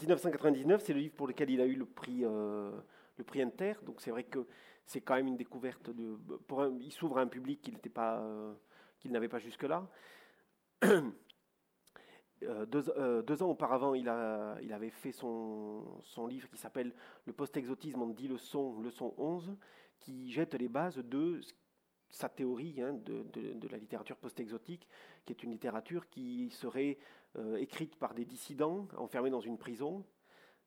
1999, c'est le livre pour lequel il a eu le prix, euh, le prix Inter. Donc c'est vrai que c'est quand même une découverte. Il s'ouvre à un public qu'il euh, n'avait pas jusque-là. Euh, deux, ans auparavant, il, avait fait son, livre qui s'appelle Le post-exotisme en 10 leçons, leçon 11, qui jette les bases de sa théorie hein, de, la littérature post-exotique, qui est une littérature qui serait euh, écrite par des dissidents enfermés dans une prison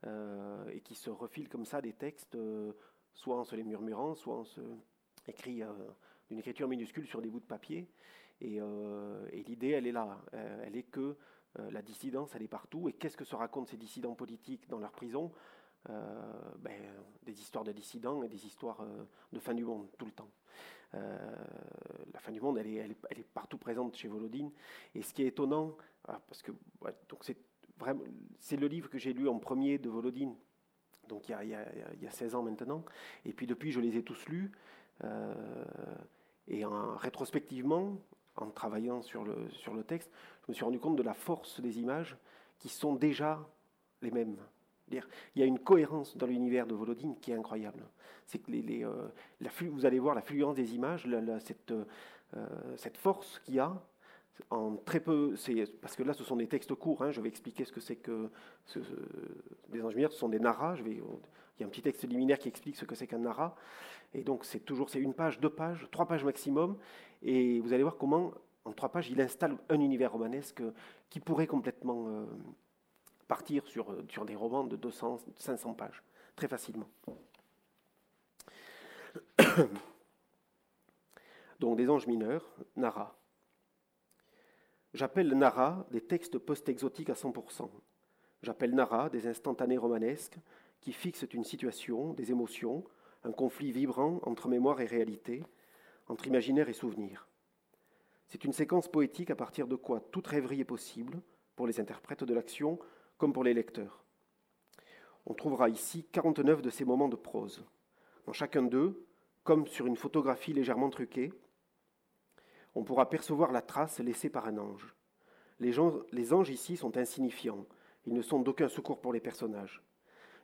euh, et qui se refilent comme ça des textes, euh, soit en se les murmurant, soit en se écrit d'une écriture minuscule sur des bouts de papier. Et, et l'idée, elle est là. elle est que la dissidence, elle est partout. Et qu'est-ce que se racontent ces dissidents politiques dans leur prison? Ben, Des histoires de dissidents et des histoires de fin du monde, tout le temps. Euh, la fin du monde, elle est, partout présente chez Volodine. Et ce qui est étonnant, ah, parce que c'est c'est le livre que j'ai lu en premier de Volodine, donc il y, a, il, y a, 16 ans maintenant. Et puis depuis, je les ai tous lus. Euh, et en, rétrospectivement, en travaillant sur le texte, je me suis rendu compte de la force des images qui sont déjà les mêmes. Il y a une cohérence dans l'univers de Volodine qui est incroyable. Euh, vous allez voir la fluence des images, cette, euh, cette, force qu'il y a en très peu. Parce que là, ce sont des textes courts. Hein, je vais expliquer ce que c'est que ce, des anges Ce sont des vais, il y a un petit texte liminaire qui explique ce que c'est qu'un narrat. Et donc, c'est toujours c'est une page, deux pages, trois pages maximum. Et vous allez voir comment, en trois pages, il installe un univers romanesque qui pourrait complètement euh, partir sur, sur des romans de 200, 500 pages, très facilement. Donc des anges mineurs, Nara. J'appelle Nara des textes post-exotiques à 100%. J'appelle Nara des instantanés romanesques qui fixent une situation, des émotions, un conflit vibrant entre mémoire et réalité, entre imaginaire et souvenir. C'est une séquence poétique à partir de quoi toute rêverie est possible pour les interprètes de l'action comme pour les lecteurs. On trouvera ici 49 de ces moments de prose. Dans chacun d'eux, comme sur une photographie légèrement truquée, on pourra percevoir la trace laissée par un ange. Les, anges ici sont insignifiants, ils ne sont d'aucun secours pour les personnages.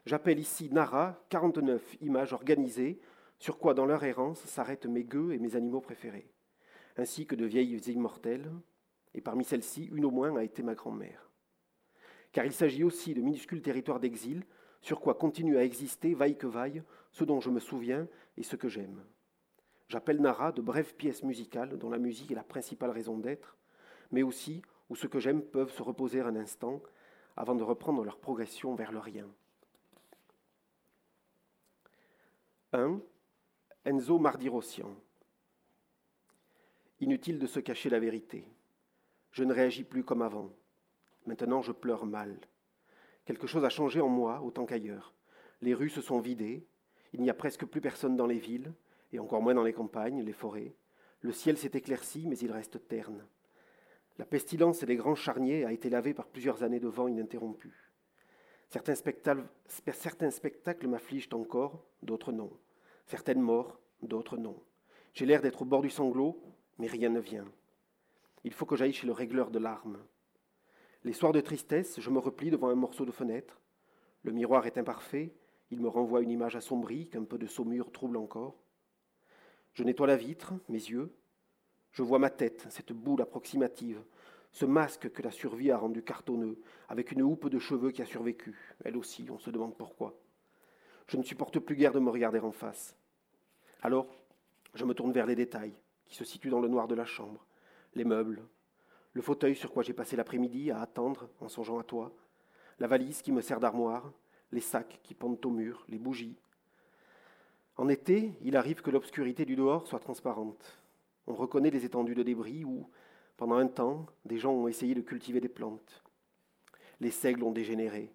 J'appelle ici Nara 49 images organisées sur quoi dans leur errance s'arrêtent mes gueux et mes animaux préférés, ainsi que de vieilles immortelles, et parmi celles-ci, une au moins a été ma grand-mère car il s'agit aussi de minuscules territoires d'exil, sur quoi continue à exister, vaille que vaille, ce dont je me souviens et ce que j'aime. J'appelle Nara de brèves pièces musicales dont la musique est la principale raison d'être, mais aussi où ce que j'aime peuvent se reposer un instant avant de reprendre leur progression vers le rien. 1. Enzo Mardirossian. Inutile de se cacher la vérité. Je ne réagis plus comme avant. Maintenant, je pleure mal. Quelque chose a changé en moi autant qu'ailleurs. Les rues se sont vidées, il n'y a presque plus personne dans les villes, et encore moins dans les campagnes, les forêts. Le ciel s'est éclairci, mais il reste terne. La pestilence et les grands charniers a été lavée par plusieurs années de vent ininterrompu. Certains spectacles, certains spectacles m'affligent encore, d'autres non. Certaines morts, d'autres non. J'ai l'air d'être au bord du sanglot, mais rien ne vient. Il faut que j'aille chez le régleur de larmes. Les soirs de tristesse, je me replie devant un morceau de fenêtre. Le miroir est imparfait, il me renvoie une image assombrie qu'un peu de saumure trouble encore. Je nettoie la vitre, mes yeux. Je vois ma tête, cette boule approximative, ce masque que la survie a rendu cartonneux, avec une houppe de cheveux qui a survécu. Elle aussi, on se demande pourquoi. Je ne supporte plus guère de me regarder en face. Alors, je me tourne vers les détails, qui se situent dans le noir de la chambre. Les meubles, le fauteuil sur quoi j'ai passé l'après-midi à attendre en songeant à toi, la valise qui me sert d'armoire, les sacs qui pendent au mur, les bougies. En été, il arrive que l'obscurité du dehors soit transparente. On reconnaît les étendues de débris où, pendant un temps, des gens ont essayé de cultiver des plantes. Les seigles ont dégénéré.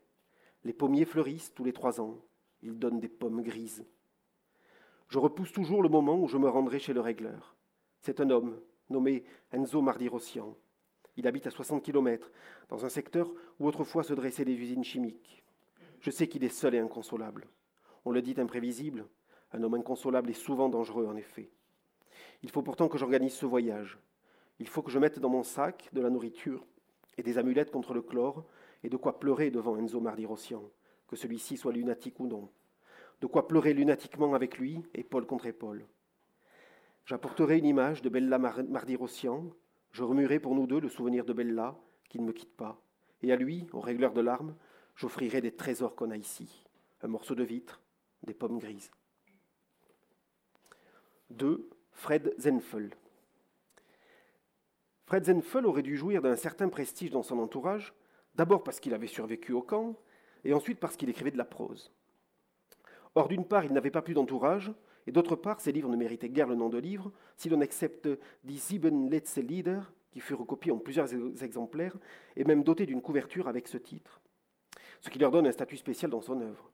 Les pommiers fleurissent tous les trois ans. Ils donnent des pommes grises. Je repousse toujours le moment où je me rendrai chez le régleur. C'est un homme nommé Enzo Mardirossian. Il habite à 60 km, dans un secteur où autrefois se dressaient des usines chimiques. Je sais qu'il est seul et inconsolable. On le dit imprévisible. Un homme inconsolable est souvent dangereux, en effet. Il faut pourtant que j'organise ce voyage. Il faut que je mette dans mon sac de la nourriture et des amulettes contre le chlore et de quoi pleurer devant Enzo Mardirossian, que celui-ci soit lunatique ou non. De quoi pleurer lunatiquement avec lui, épaule contre épaule. J'apporterai une image de Bella Mardirossian, je remuerai pour nous deux le souvenir de Bella, qui ne me quitte pas, et à lui, au régleur de larmes, j'offrirai des trésors qu'on a ici, un morceau de vitre, des pommes grises. 2. Fred Zenfel. Fred Zenfel aurait dû jouir d'un certain prestige dans son entourage, d'abord parce qu'il avait survécu au camp, et ensuite parce qu'il écrivait de la prose. Or, d'une part, il n'avait pas plus d'entourage, et d'autre part, ses livres ne méritaient guère le nom de livre, si l'on accepte Die Sieben letzte Lieder, qui fut recopié en plusieurs exemplaires, et même doté d'une couverture avec ce titre, ce qui leur donne un statut spécial dans son œuvre.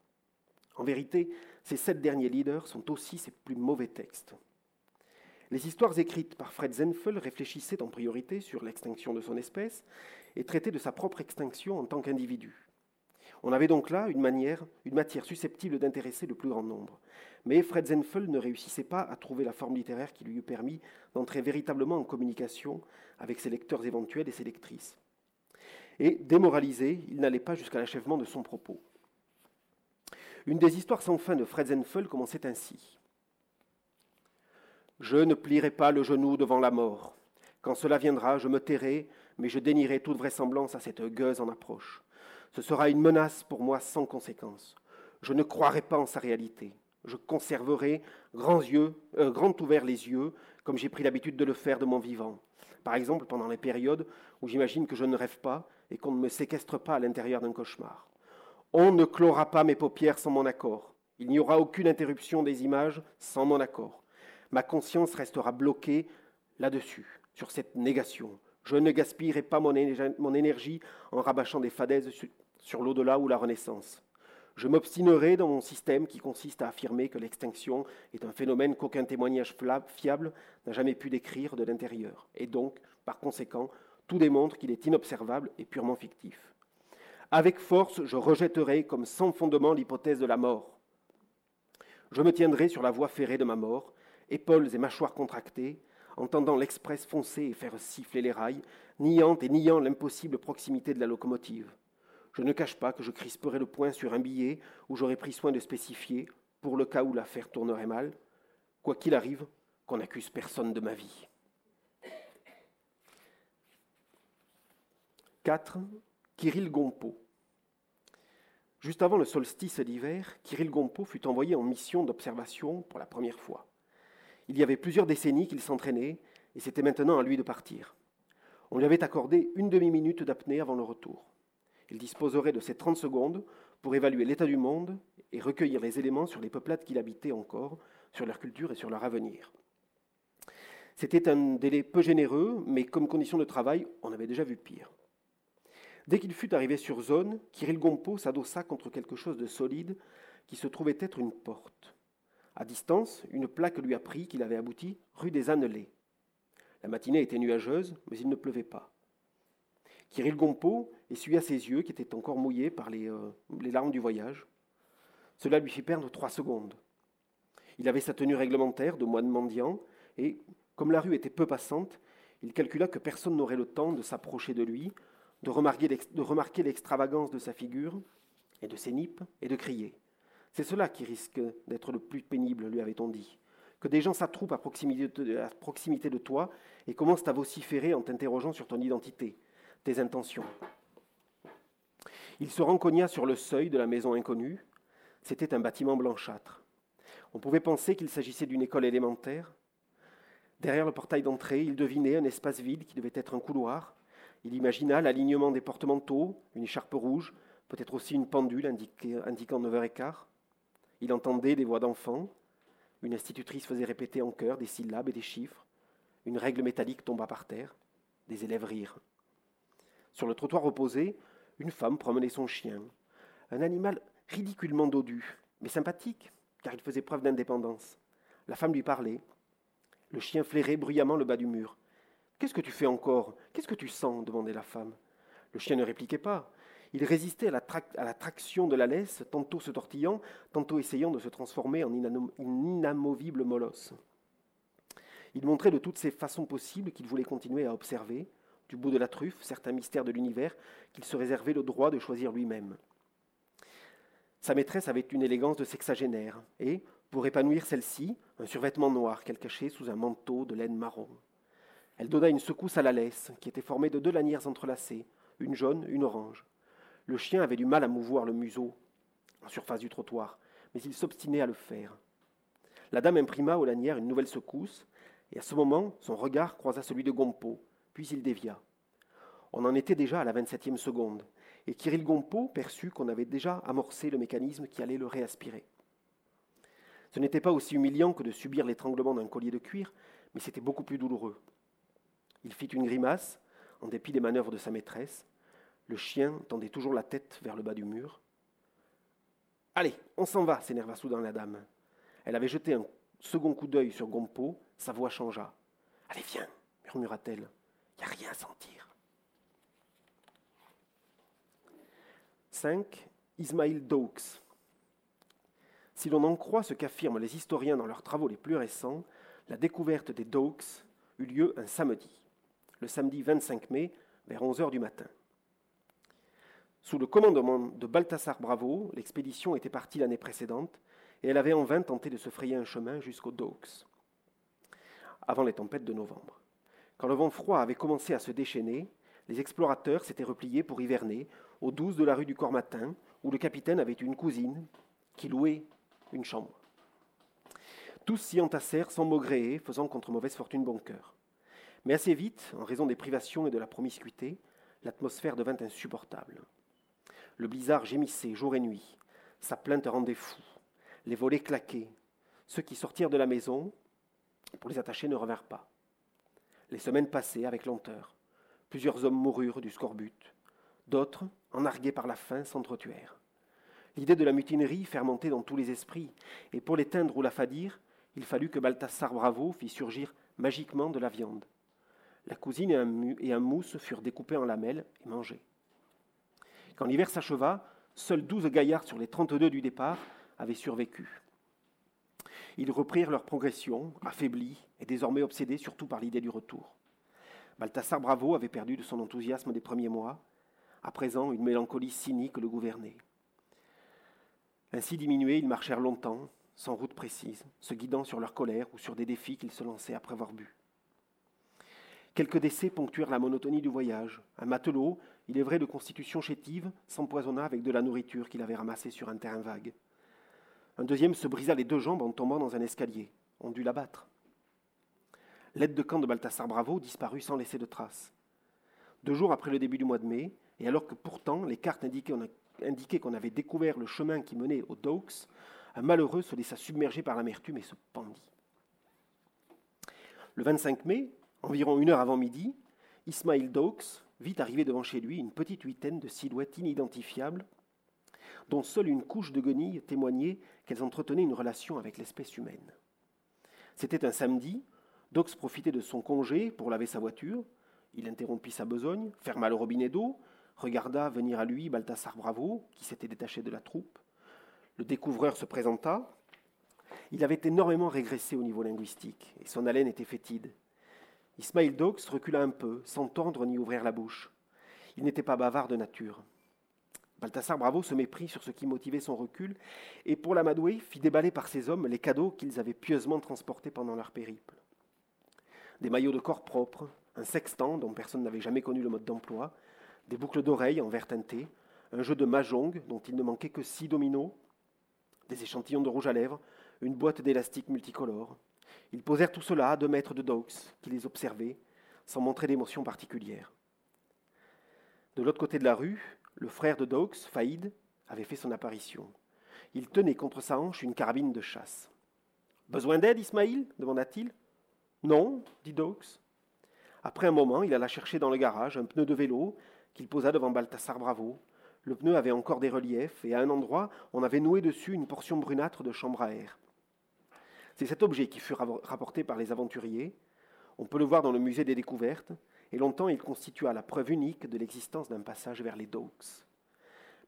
En vérité, ces sept derniers leaders sont aussi ses plus mauvais textes. Les histoires écrites par Fred Zenfel réfléchissaient en priorité sur l'extinction de son espèce et traitaient de sa propre extinction en tant qu'individu. On avait donc là une, manière, une matière susceptible d'intéresser le plus grand nombre. Mais Fred Zenfel ne réussissait pas à trouver la forme littéraire qui lui eût permis d'entrer véritablement en communication avec ses lecteurs éventuels et ses lectrices. Et démoralisé, il n'allait pas jusqu'à l'achèvement de son propos. Une des histoires sans fin de Fred Zenfel commençait ainsi. Je ne plierai pas le genou devant la mort. Quand cela viendra, je me tairai, mais je dénierai toute vraisemblance à cette gueuse en approche. Ce sera une menace pour moi sans conséquence. Je ne croirai pas en sa réalité. Je conserverai grands, yeux, euh, grand ouverts les yeux, comme j'ai pris l'habitude de le faire de mon vivant. Par exemple, pendant les périodes où j'imagine que je ne rêve pas et qu'on ne me séquestre pas à l'intérieur d'un cauchemar. On ne clora pas mes paupières sans mon accord. Il n'y aura aucune interruption des images sans mon accord. Ma conscience restera bloquée là-dessus, sur cette négation. Je ne gaspillerai pas mon, énergie en rabâchant des fadaises sur l'au-delà ou la renaissance. Je m'obstinerai dans mon système qui consiste à affirmer que l'extinction est un phénomène qu'aucun témoignage fiable n'a jamais pu décrire de l'intérieur, et donc, par conséquent, tout démontre qu'il est inobservable et purement fictif. Avec force, je rejetterai comme sans fondement l'hypothèse de la mort. Je me tiendrai sur la voie ferrée de ma mort, épaules et mâchoires contractées, entendant l'express foncer et faire siffler les rails, niant et niant l'impossible proximité de la locomotive. Je ne cache pas que je crisperai le poing sur un billet où j'aurais pris soin de spécifier, pour le cas où l'affaire tournerait mal, quoi qu'il arrive, qu'on n'accuse personne de ma vie. 4. Kirill Gompo. Juste avant le solstice d'hiver, Kirill Gompo fut envoyé en mission d'observation pour la première fois. Il y avait plusieurs décennies qu'il s'entraînait, et c'était maintenant à lui de partir. On lui avait accordé une demi-minute d'apnée avant le retour. Il disposerait de ces 30 secondes pour évaluer l'état du monde et recueillir les éléments sur les peuplades qu'il habitait encore, sur leur culture et sur leur avenir. C'était un délai peu généreux, mais comme condition de travail, on avait déjà vu pire. Dès qu'il fut arrivé sur zone, Kirill Gompo s'adossa contre quelque chose de solide qui se trouvait être une porte. À distance, une plaque lui apprit qu'il avait abouti rue des Annelés. La matinée était nuageuse, mais il ne pleuvait pas. Kirill Gompo essuya ses yeux qui étaient encore mouillés par les, euh, les larmes du voyage. Cela lui fit perdre trois secondes. Il avait sa tenue réglementaire de moine mendiant, et, comme la rue était peu passante, il calcula que personne n'aurait le temps de s'approcher de lui, de remarquer l'extravagance de sa figure, et de ses nippes, et de crier. C'est cela qui risque d'être le plus pénible, lui avait-on dit. Que des gens s'attroupent à proximité de toi et commencent à vociférer en t'interrogeant sur ton identité, intentions. Il se rencogna sur le seuil de la maison inconnue. C'était un bâtiment blanchâtre. On pouvait penser qu'il s'agissait d'une école élémentaire. Derrière le portail d'entrée, il devinait un espace vide qui devait être un couloir. Il imagina l'alignement des porte-manteaux, une écharpe rouge, peut-être aussi une pendule indiquant 9h15. Il entendait des voix d'enfants. Une institutrice faisait répéter en chœur des syllabes et des chiffres. Une règle métallique tomba par terre. Des élèves rirent. Sur le trottoir opposé, une femme promenait son chien. Un animal ridiculement dodu, mais sympathique, car il faisait preuve d'indépendance. La femme lui parlait. Le chien flairait bruyamment le bas du mur. Qu'est-ce que tu fais encore? Qu'est-ce que tu sens? demandait la femme. Le chien ne répliquait pas. Il résistait à la, traction de la laisse, tantôt se tortillant, tantôt essayant de se transformer en inamovible molosse. Il montrait de toutes ces façons possibles qu'il voulait continuer à observer, du bout de la truffe, certains mystères de l'univers qu'il se réservait le droit de choisir lui-même. Sa maîtresse avait une élégance de sexagénaire, et, pour épanouir celle-ci, un survêtement noir qu'elle cachait sous un manteau de laine marron. Elle donna une secousse à la laisse, qui était formée de deux lanières entrelacées, une jaune, une orange. Le chien avait du mal à mouvoir le museau en surface du trottoir, mais il s'obstinait à le faire. La dame imprima aux lanières une nouvelle secousse, et à ce moment, son regard croisa celui de Gompo, puis il dévia. On en était déjà à la vingt-septième seconde, et Kirill Gompo perçut qu'on avait déjà amorcé le mécanisme qui allait le réaspirer. Ce n'était pas aussi humiliant que de subir l'étranglement d'un collier de cuir, mais c'était beaucoup plus douloureux. Il fit une grimace, en dépit des manœuvres de sa maîtresse. Le chien tendait toujours la tête vers le bas du mur. Allez, on s'en va, s'énerva soudain la dame. Elle avait jeté un second coup d'œil sur Gompo, sa voix changea. Allez, viens, murmura-t-elle. Il n'y a rien à sentir. 5. Ismail Doaks. Si l'on en croit ce qu'affirment les historiens dans leurs travaux les plus récents, la découverte des Doaks eut lieu un samedi, le samedi 25 mai, vers 11 heures du matin. Sous le commandement de Balthasar Bravo, l'expédition était partie l'année précédente et elle avait en vain tenté de se frayer un chemin jusqu'aux Doaks, avant les tempêtes de novembre. Quand le vent froid avait commencé à se déchaîner, les explorateurs s'étaient repliés pour hiverner au 12 de la rue du Cormatin, où le capitaine avait une cousine qui louait une chambre. Tous s'y entassèrent sans maugréer, faisant contre mauvaise fortune bon cœur. Mais assez vite, en raison des privations et de la promiscuité, l'atmosphère devint insupportable. Le blizzard gémissait jour et nuit, sa plainte rendait fou, les volets claquaient. Ceux qui sortirent de la maison, pour les attacher, ne revinrent pas. Les semaines passaient avec lenteur. Plusieurs hommes moururent du scorbut. D'autres, enargués par la faim, s'entretuèrent. L'idée de la mutinerie fermentait dans tous les esprits, et pour l'éteindre ou la fadir, il fallut que Balthasar Bravo fît surgir magiquement de la viande. La cousine et un, et un mousse furent découpés en lamelles et mangés. Quand l'hiver s'acheva, seuls douze gaillards sur les trente-deux du départ avaient survécu. Ils reprirent leur progression, affaiblis et désormais obsédés surtout par l'idée du retour. Balthasar Bravo avait perdu de son enthousiasme des premiers mois. À présent, une mélancolie cynique le gouvernait. Ainsi diminués, ils marchèrent longtemps, sans route précise, se guidant sur leur colère ou sur des défis qu'ils se lançaient après avoir bu. Quelques décès ponctuèrent la monotonie du voyage. Un matelot, il est vrai de constitution chétive, s'empoisonna avec de la nourriture qu'il avait ramassée sur un terrain vague. Un deuxième se brisa les deux jambes en tombant dans un escalier. On dut l'abattre. L'aide de camp de Balthasar Bravo disparut sans laisser de traces. Deux jours après le début du mois de mai, et alors que pourtant les cartes indiquaient qu'on avait découvert le chemin qui menait aux Dokes, un malheureux se laissa submerger par l'amertume et se pendit. Le 25 mai, environ une heure avant midi, Ismail Dokes vit arriver devant chez lui une petite huitaine de silhouettes inidentifiables, dont seule une couche de guenilles témoignait qu'elles entretenaient une relation avec l'espèce humaine. C'était un samedi, Dox profitait de son congé pour laver sa voiture. Il interrompit sa besogne, ferma le robinet d'eau, regarda venir à lui Balthasar Bravo, qui s'était détaché de la troupe. Le découvreur se présenta. Il avait énormément régressé au niveau linguistique, et son haleine était fétide. Ismail Dox recula un peu, sans tendre ni ouvrir la bouche. Il n'était pas bavard de nature. Balthasar Bravo se méprit sur ce qui motivait son recul, et pour l'amadouer, fit déballer par ses hommes les cadeaux qu'ils avaient pieusement transportés pendant leur périple. Des maillots de corps propres, un sextant dont personne n'avait jamais connu le mode d'emploi, des boucles d'oreilles en verre teinté, un jeu de mahjong dont il ne manquait que six dominos, des échantillons de rouge à lèvres, une boîte d'élastique multicolore. Ils posèrent tout cela à deux mètres de Dox, qui les observait, sans montrer d'émotion particulière. De l'autre côté de la rue, le frère de Dox, Faïd, avait fait son apparition. Il tenait contre sa hanche une carabine de chasse. Besoin d'aide, Ismaïl? demanda-t-il. Non, dit Dox. Après un moment, il alla chercher dans le garage un pneu de vélo qu'il posa devant Balthasar Bravo. Le pneu avait encore des reliefs et à un endroit, on avait noué dessus une portion brunâtre de chambre à air. C'est cet objet qui fut rapporté par les aventuriers. On peut le voir dans le musée des découvertes, et longtemps il constitua la preuve unique de l'existence d'un passage vers les Dokes.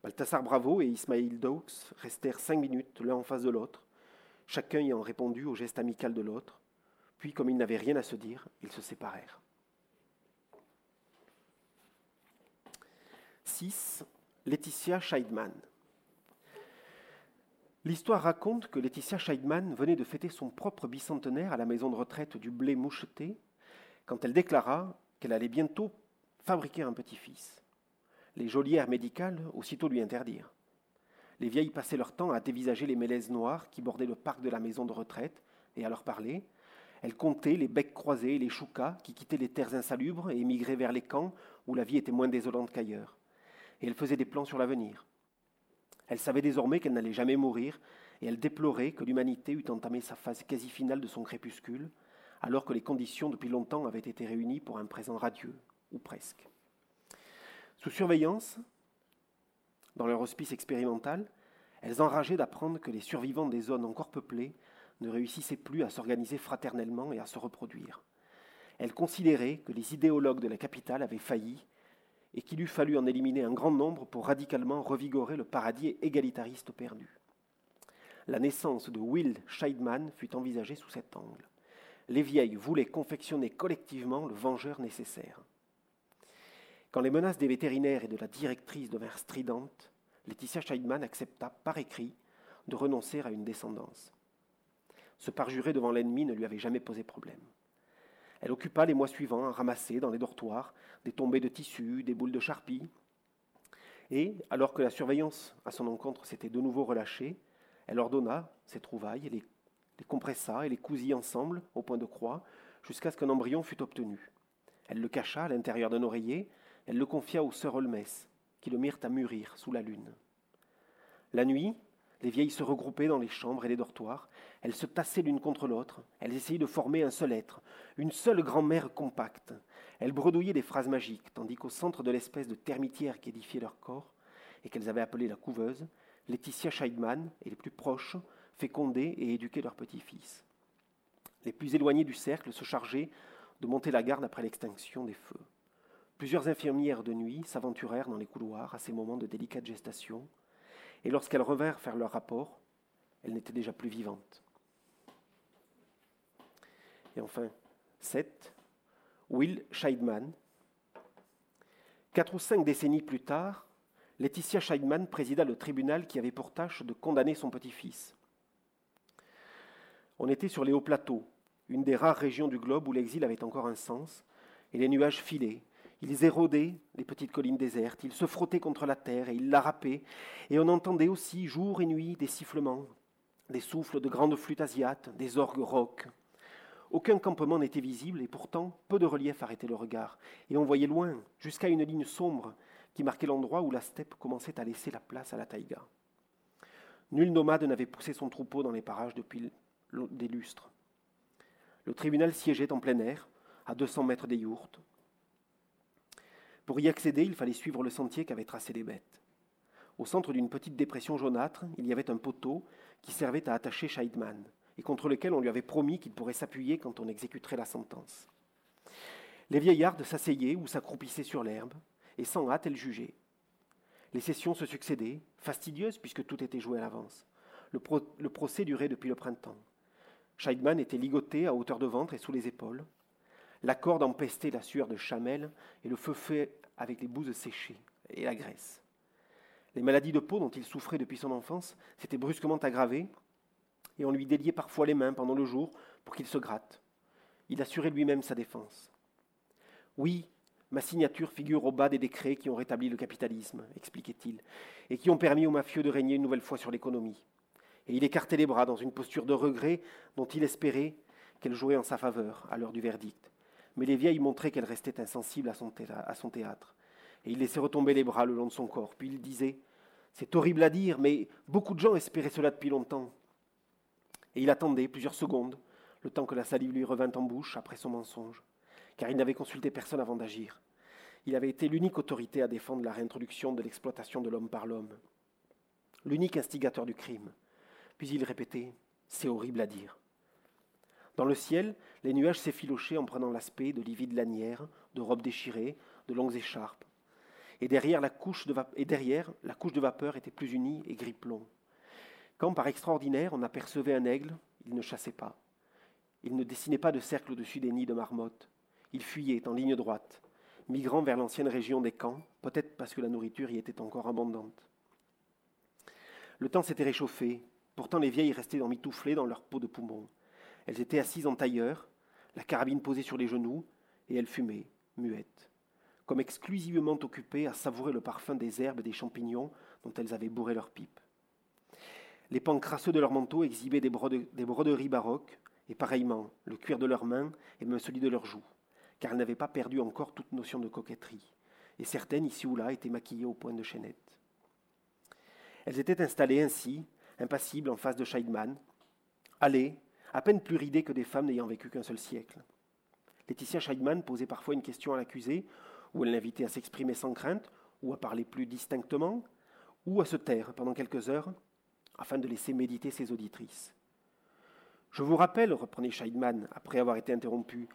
Balthasar Bravo et Ismail Dokes restèrent cinq minutes l'un en face de l'autre, chacun ayant répondu au geste amical de l'autre, puis comme ils n'avaient rien à se dire, ils se séparèrent. 6. Laetitia Scheidman. L'histoire raconte que Laetitia Scheidman venait de fêter son propre bicentenaire à la maison de retraite du blé moucheté quand elle déclara qu'elle allait bientôt fabriquer un petit-fils. Les geôlières médicales aussitôt lui interdirent. Les vieilles passaient leur temps à dévisager les mélèzes noires qui bordaient le parc de la maison de retraite et à leur parler. Elles comptaient les becs croisés et les choucas qui quittaient les terres insalubres et émigraient vers les camps où la vie était moins désolante qu'ailleurs. Et elles faisaient des plans sur l'avenir. Elle savait désormais qu'elle n'allait jamais mourir, et elle déplorait que l'humanité eût entamé sa phase quasi finale de son crépuscule, alors que les conditions depuis longtemps avaient été réunies pour un présent radieux, ou presque. Sous surveillance, dans leur hospice expérimental, elles enrageaient d'apprendre que les survivants des zones encore peuplées ne réussissaient plus à s'organiser fraternellement et à se reproduire. Elles considéraient que les idéologues de la capitale avaient failli et qu'il eût fallu en éliminer un grand nombre pour radicalement revigorer le paradis égalitariste perdu. La naissance de Will Scheidman fut envisagée sous cet angle. Les vieilles voulaient confectionner collectivement le vengeur nécessaire. Quand les menaces des vétérinaires et de la directrice devinrent stridentes, Laetitia Scheidman accepta par écrit de renoncer à une descendance. Se parjurer devant l'ennemi ne lui avait jamais posé problème. Elle occupa les mois suivants à ramasser dans les dortoirs des tombées de tissus, des boules de charpie. Et, alors que la surveillance à son encontre s'était de nouveau relâchée, elle ordonna ses trouvailles, les, les compressa et les cousit ensemble au point de croix jusqu'à ce qu'un embryon fût obtenu. Elle le cacha à l'intérieur d'un oreiller, elle le confia aux sœurs Holmes, qui le mirent à mûrir sous la lune. La nuit, les vieilles se regroupaient dans les chambres et les dortoirs. Elles se tassaient l'une contre l'autre. Elles essayaient de former un seul être, une seule grand-mère compacte. Elles bredouillaient des phrases magiques, tandis qu'au centre de l'espèce de termitière qui édifiait leur corps, et qu'elles avaient appelée la couveuse, Laetitia Scheidman et les plus proches fécondaient et éduquaient leurs petits-fils. Les plus éloignés du cercle se chargeaient de monter la garde après l'extinction des feux. Plusieurs infirmières de nuit s'aventurèrent dans les couloirs à ces moments de délicate gestation, et lorsqu'elles revinrent faire leur rapport, elles n'étaient déjà plus vivantes. Et enfin, 7. Will Scheidman. Quatre ou cinq décennies plus tard, Laetitia Scheidman présida le tribunal qui avait pour tâche de condamner son petit-fils. On était sur les hauts plateaux, une des rares régions du globe où l'exil avait encore un sens, et les nuages filaient, ils érodaient les petites collines désertes, ils se frottaient contre la terre et ils la râpaient, et on entendait aussi jour et nuit des sifflements, des souffles de grandes flûtes asiates, des orgues rocs. Aucun campement n'était visible et pourtant peu de relief arrêtait le regard, et on voyait loin, jusqu'à une ligne sombre qui marquait l'endroit où la steppe commençait à laisser la place à la taïga. Nul nomade n'avait poussé son troupeau dans les parages depuis des lustres. Le tribunal siégeait en plein air, à 200 mètres des yourtes. Pour y accéder, il fallait suivre le sentier qu'avaient tracé les bêtes. Au centre d'une petite dépression jaunâtre, il y avait un poteau qui servait à attacher Scheidman et contre lequel on lui avait promis qu'il pourrait s'appuyer quand on exécuterait la sentence. Les vieillardes s'asseyaient ou s'accroupissaient sur l'herbe, et sans hâte elles jugeaient. Les sessions se succédaient, fastidieuses puisque tout était joué à l'avance. Le, le, procès durait depuis le printemps. Scheidman était ligoté à hauteur de ventre et sous les épaules. La corde empestait la sueur de chamelle et le feu fait avec les bouses séchées et la graisse. Les maladies de peau dont il souffrait depuis son enfance s'étaient brusquement aggravées et on lui déliait parfois les mains pendant le jour pour qu'il se gratte. Il assurait lui-même sa défense. Oui, ma signature figure au bas des décrets qui ont rétabli le capitalisme, expliquait-il, et qui ont permis aux mafieux de régner une nouvelle fois sur l'économie. Et il écartait les bras dans une posture de regret dont il espérait qu'elle jouait en sa faveur à l'heure du verdict mais les vieilles montraient qu'elles restaient insensibles à son, théâtre. Et il laissait retomber les bras le long de son corps. Puis il disait C'est horrible à dire, mais beaucoup de gens espéraient cela depuis longtemps. Et il attendait plusieurs secondes, le temps que la salive lui revint en bouche après son mensonge, car il n'avait consulté personne avant d'agir. Il avait été l'unique autorité à défendre la réintroduction de l'exploitation de l'homme par l'homme, l'unique instigateur du crime. Puis il répétait C'est horrible à dire. Dans le ciel, les nuages s'effilochaient en prenant l'aspect de livides lanières, de robes déchirées, de longues écharpes. Et derrière, la couche de et derrière, la couche de vapeur était plus unie et gris plomb. Quand, par extraordinaire, on apercevait un aigle, il ne chassait pas. Il ne dessinait pas de cercle au-dessus des nids de marmottes. Il fuyait en ligne droite. migrant vers l'ancienne région des camps, peut-être parce que la nourriture y était encore abondante. Le temps s'était réchauffé, pourtant les vieilles restaient emmitouflées dans leur peau de poumon. Elles étaient assises en tailleur, la carabine posée sur les genoux, et elles fumaient, muettes, comme exclusivement occupées à savourer le parfum des herbes et des champignons dont elles avaient bourré leurs pipes. Les pans crasseux de leurs manteaux exhibaient des, broderies baroques, et pareillement le cuir de leurs mains et même celui de leurs joues, car elles n'avaient pas perdu encore toute notion de coquetterie, et certaines ici ou là étaient maquillées au point de chaînette. Elles étaient installées ainsi, impassibles en face de Scheidman, allées, à peine plus ridées que des femmes n'ayant vécu qu'un seul siècle. Laetitia Scheidman posait parfois une question à l'accusé, ou elle l'invitait à s'exprimer sans crainte, ou à parler plus distinctement, ou à se taire pendant quelques heures, afin de laisser méditer ses auditrices. Je vous rappelle, reprenait Scheidman, après avoir été interrompu,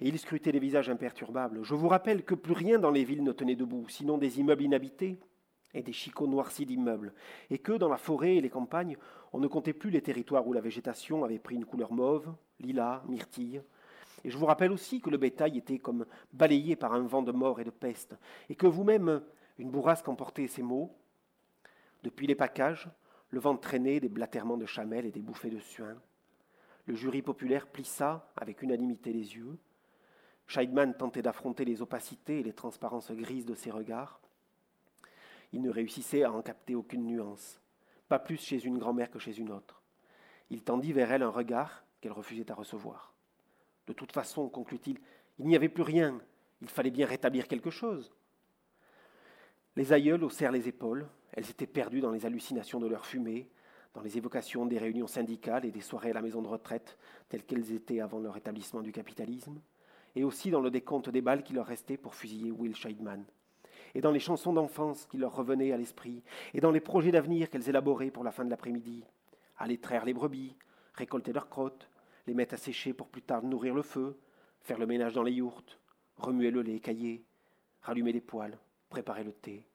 et il scrutait les visages imperturbables, je vous rappelle que plus rien dans les villes ne tenait debout, sinon des immeubles inhabités et des chicots noircis d'immeubles, et que dans la forêt et les campagnes, on ne comptait plus les territoires où la végétation avait pris une couleur mauve, lilas, myrtille. Et je vous rappelle aussi que le bétail était comme balayé par un vent de mort et de peste, et que vous-même, une bourrasque emportait ces mots. Depuis les packages, le vent traînait des blatèrements de chamelles et des bouffées de suin. Le jury populaire plissa avec unanimité les yeux. Scheidman tentait d'affronter les opacités et les transparences grises de ses regards. Il ne réussissait à en capter aucune nuance, pas plus chez une grand-mère que chez une autre. Il tendit vers elle un regard qu'elle refusait à recevoir. De toute façon, conclut-il, il n'y avait plus rien, il fallait bien rétablir quelque chose. Les aïeuls haussèrent les épaules, elles étaient perdues dans les hallucinations de leur fumée, dans les évocations des réunions syndicales et des soirées à la maison de retraite, telles qu'elles étaient avant leur établissement du capitalisme, et aussi dans le décompte des balles qui leur restaient pour fusiller Will Scheidman, et dans les chansons d'enfance qui leur revenaient à l'esprit, et dans les projets d'avenir qu'elles élaboraient pour la fin de l'après-midi, aller traire les brebis, récolter leurs crottes, les mettre à sécher pour plus tard nourrir le feu, faire le ménage dans les yourtes, remuer le lait caillé, rallumer les poêles, préparer le thé.